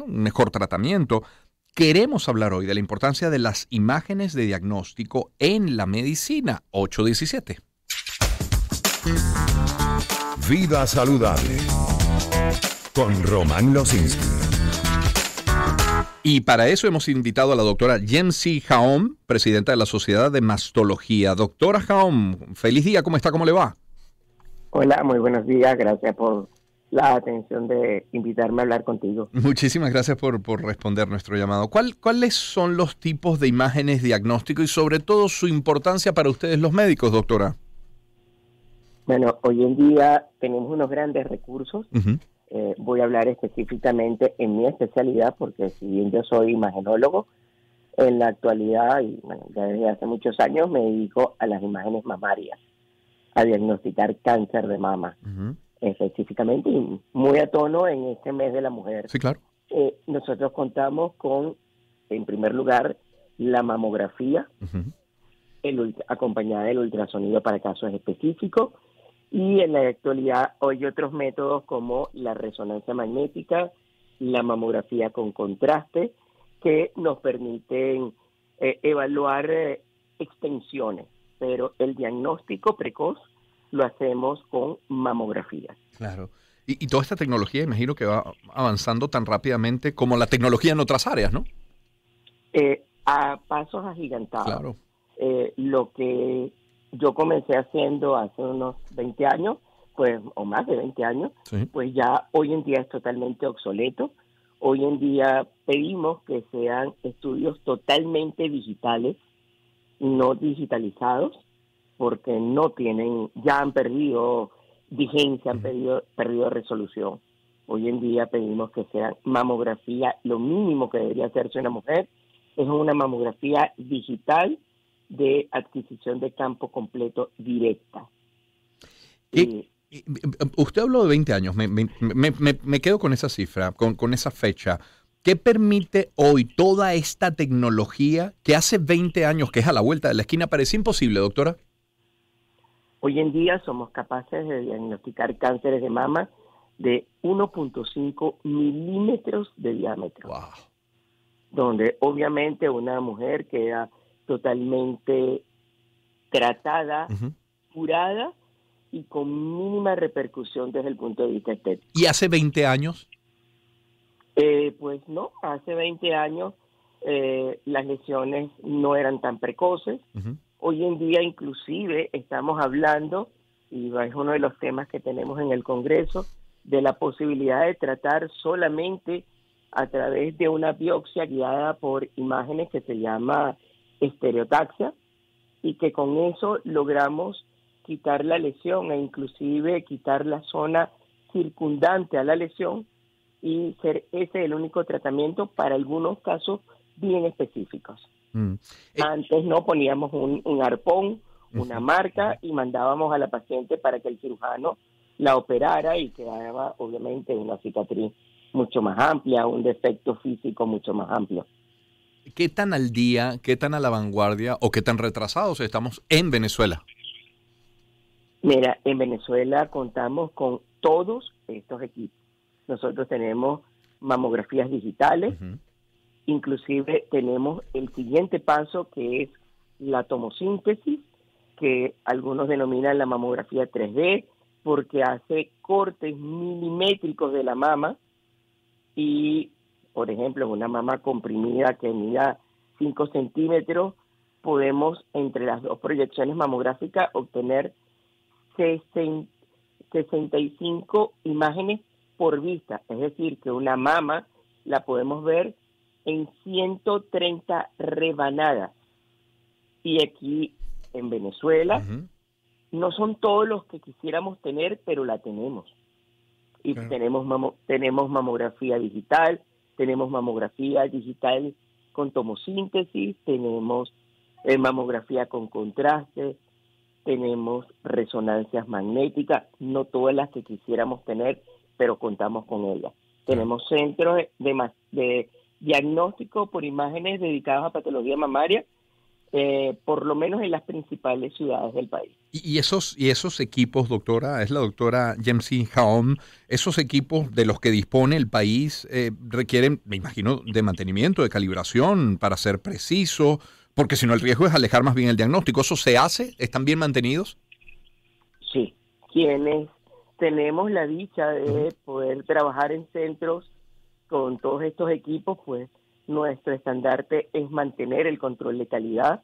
un mejor tratamiento. Queremos hablar hoy de la importancia de las imágenes de diagnóstico en la medicina. 817. Vida saludable. Con Román Losinski. Y para eso hemos invitado a la doctora Jensi Jaom, presidenta de la Sociedad de Mastología. Doctora Jaom, feliz día, ¿cómo está? ¿Cómo le va? Hola, muy buenos días, gracias por la atención de invitarme a hablar contigo. Muchísimas gracias por, por responder nuestro llamado. ¿Cuál, ¿Cuáles son los tipos de imágenes diagnóstico y sobre todo su importancia para ustedes los médicos, doctora? Bueno, hoy en día tenemos unos grandes recursos. Eh, voy a hablar específicamente en mi especialidad porque si bien yo soy imagenólogo, en la actualidad y bueno, ya desde hace muchos años me dedico a las imágenes mamarias, a diagnosticar cáncer de mama específicamente y muy a tono en este mes de la mujer. Sí, claro. Eh, nosotros contamos con, en primer lugar, la mamografía, el, acompañada del ultrasonido para casos específicos, y en la actualidad hoy otros métodos como la resonancia magnética, la mamografía con contraste, que nos permiten eh, evaluar eh, extensiones, pero el diagnóstico precoz lo hacemos con mamografía. Claro. Y, toda esta tecnología, imagino que va avanzando tan rápidamente como la tecnología en otras áreas, ¿no? Eh, a pasos agigantados. Claro. Eh, lo que yo comencé haciendo hace unos 20 años, pues, o más de 20 años, pues ya hoy en día es totalmente obsoleto. Hoy en día pedimos que sean estudios totalmente digitales, no digitalizados, porque no tienen, ya han perdido vigencia, han perdido, perdido resolución. Hoy en día pedimos que sea mamografía, lo mínimo que debería hacerse una mujer es una mamografía digital de adquisición de campo completo directa. Y, usted habló de 20 años, me, me, me, quedo con esa cifra, con, con esa fecha. ¿Qué permite hoy toda esta tecnología que hace 20 años, que es a la vuelta de la esquina, parecía imposible, doctora? Hoy en día somos capaces de diagnosticar cánceres de mama de 1.5 milímetros de diámetro. Donde obviamente una mujer queda totalmente tratada, curada y con mínima repercusión desde el punto de vista estético. ¿Y hace 20 años? Eh, pues no, hace 20 años eh, las lesiones no eran tan precoces. Hoy en día inclusive estamos hablando, y es uno de los temas que tenemos en el Congreso, de la posibilidad de tratar solamente a través de una biopsia guiada por imágenes que se llama estereotaxia y que con eso logramos quitar la lesión e inclusive quitar la zona circundante a la lesión y ser ese el único tratamiento para algunos casos bien específicos. Mm. Eh, Antes no poníamos un, arpón, una marca y mandábamos a la paciente para que el cirujano la operara y quedaba obviamente una cicatriz mucho más amplia, un defecto físico mucho más amplio. ¿Qué tan al día, qué tan a la vanguardia o qué tan retrasados estamos en Venezuela? Mira, en Venezuela contamos con todos estos equipos. Nosotros tenemos mamografías digitales, Inclusive tenemos el siguiente paso que es la tomosíntesis, que algunos denominan la mamografía 3D, porque hace cortes milimétricos de la mama y, por ejemplo, en una mama comprimida que mida 5 centímetros, podemos entre las dos proyecciones mamográficas obtener 65 imágenes por vista, es decir, que una mama la podemos ver en 130 rebanadas. Y aquí en Venezuela no son todos los que quisiéramos tener, pero la tenemos. Y tenemos, tenemos mamografía digital, tenemos mamografía digital con tomosíntesis, tenemos eh, mamografía con contraste, tenemos resonancias magnéticas, no todas las que quisiéramos tener, pero contamos con ellas. Tenemos centros de, de diagnóstico por imágenes dedicados a patología mamaria eh, por lo menos en las principales ciudades del país. Y, esos, y esos equipos, doctora, es la doctora Jamsi Haom, esos equipos de los que dispone el país eh, requieren, me imagino, de mantenimiento, de calibración para ser preciso, porque si no el riesgo es alejar más bien el diagnóstico. ¿Eso se hace? ¿Están bien mantenidos? Sí, quienes tenemos la dicha de poder trabajar en centros con todos estos equipos, pues nuestro estandarte es mantener el control de calidad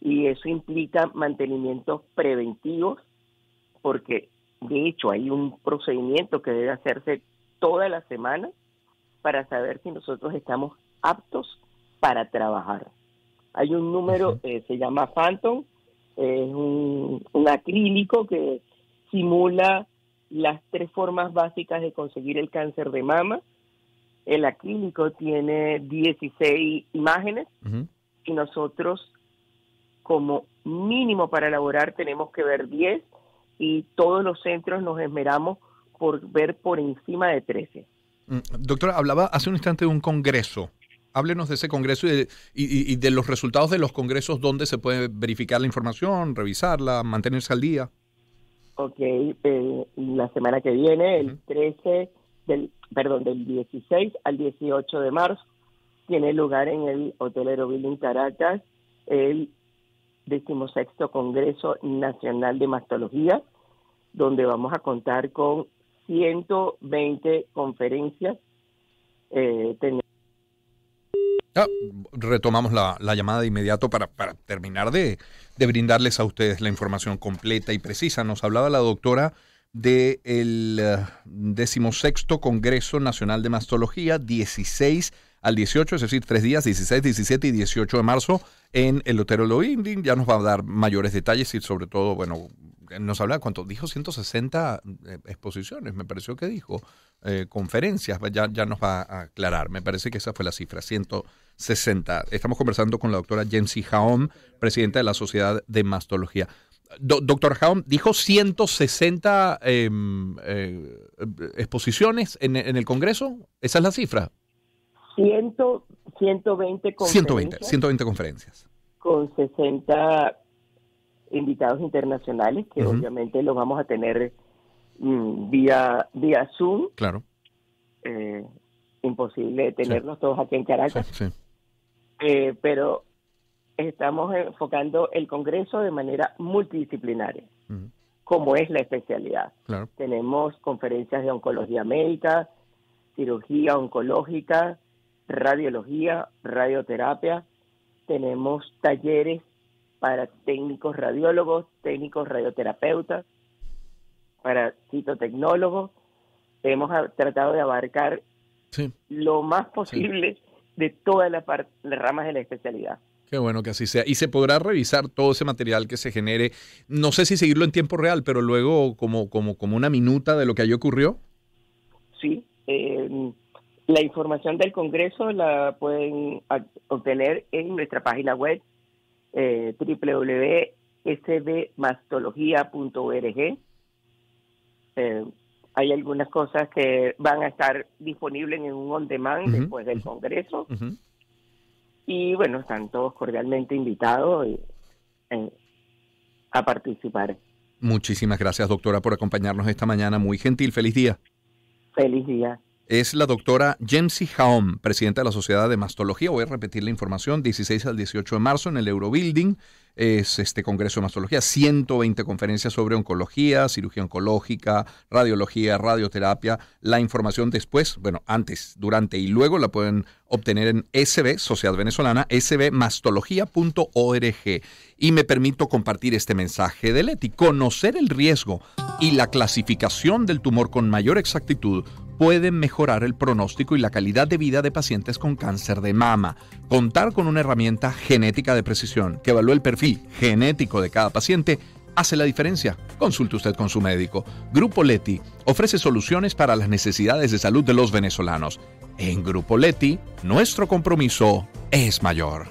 y eso implica mantenimientos preventivos porque de hecho hay un procedimiento que debe hacerse toda la semana para saber si nosotros estamos aptos para trabajar. Hay un número, eh, se llama Phantom, es un, un acrílico que simula las tres formas básicas de conseguir el cáncer de mama, el acrílico tiene 16 imágenes y nosotros como mínimo para elaborar tenemos que ver 10 y todos los centros nos esmeramos por ver por encima de 13. Mm, doctora, hablaba hace un instante de un congreso. Háblenos de ese congreso y de, los resultados de los congresos, donde se puede verificar la información, revisarla, mantenerse al día. Ok, eh, la semana que viene, el 13 del, perdón, del 16 al 18 de marzo, tiene lugar en el Hotel Aerobuilding Caracas el decimosexto Congreso Nacional de Mastología, donde vamos a contar con 120 conferencias. Eh, ah, retomamos la, llamada de inmediato para, para terminar de, de, brindarles a ustedes la información completa y precisa. Nos hablaba la doctora del de uh, decimosexto Congreso Nacional de Mastología, 16 al 18, es decir, tres días, 16, 17 y 18 de marzo en el Hotel Loinding. Ya nos va a dar mayores detalles y sobre todo, bueno, nos habla, ¿cuánto? Dijo 160 eh, exposiciones, me pareció que dijo, eh, conferencias, ya, ya nos va a aclarar, me parece que esa fue la cifra, 160. Estamos conversando con la doctora Jensi Jaom, presidenta de la Sociedad de Mastología doctor Jaum dijo 160 em, eh, exposiciones en, el Congreso. ¿Esa es la cifra? 100, 120 conferencias. 120, 120 conferencias. Con 60 invitados internacionales, que obviamente los vamos a tener mm, vía, vía Zoom. Claro. Eh, imposible tenerlos todos aquí en Caracas. Sí, eh, pero estamos enfocando el Congreso de manera multidisciplinaria, como es la especialidad. Tenemos conferencias de oncología médica, cirugía oncológica, radiología, radioterapia, tenemos talleres para técnicos radiólogos, técnicos radioterapeutas, para citotecnólogos. Hemos tratado de abarcar lo más posible de todas las ramas de la especialidad. Qué bueno que así sea. Y se podrá revisar todo ese material que se genere. No sé si seguirlo en tiempo real, pero luego como, como, como una minuta de lo que allí ocurrió. Sí. Em, la información del Congreso la pueden obtener en nuestra página web eh, www.sbmastología.org. Eh, hay algunas cosas que van a estar disponibles en un on demand después del Congreso. Y bueno, están todos cordialmente invitados eh, a participar. Muchísimas gracias, doctora, por acompañarnos esta mañana. Muy gentil. Feliz día. Feliz día. Es la doctora Jemsi Haom, presidenta de la Sociedad de Mastología. Voy a repetir la información, 16 al 18 de marzo en el Eurobuilding es este Congreso de Mastología, 120 conferencias sobre oncología, cirugía oncológica, radiología, radioterapia. La información después, bueno, antes, durante y luego la pueden obtener en SB, Sociedad Venezolana, sbmastología.org. Y me permito compartir este mensaje de Leti. Conocer el riesgo y la clasificación del tumor con mayor exactitud pueden mejorar el pronóstico y la calidad de vida de pacientes con cáncer de mama. Contar con una herramienta genética de precisión que evalúe el perfil genético de cada paciente hace la diferencia. Consulte usted con su médico. Grupo Leti ofrece soluciones para las necesidades de salud de los venezolanos. En Grupo Leti, nuestro compromiso es mayor.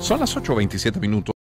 Son las 8.27 minutos.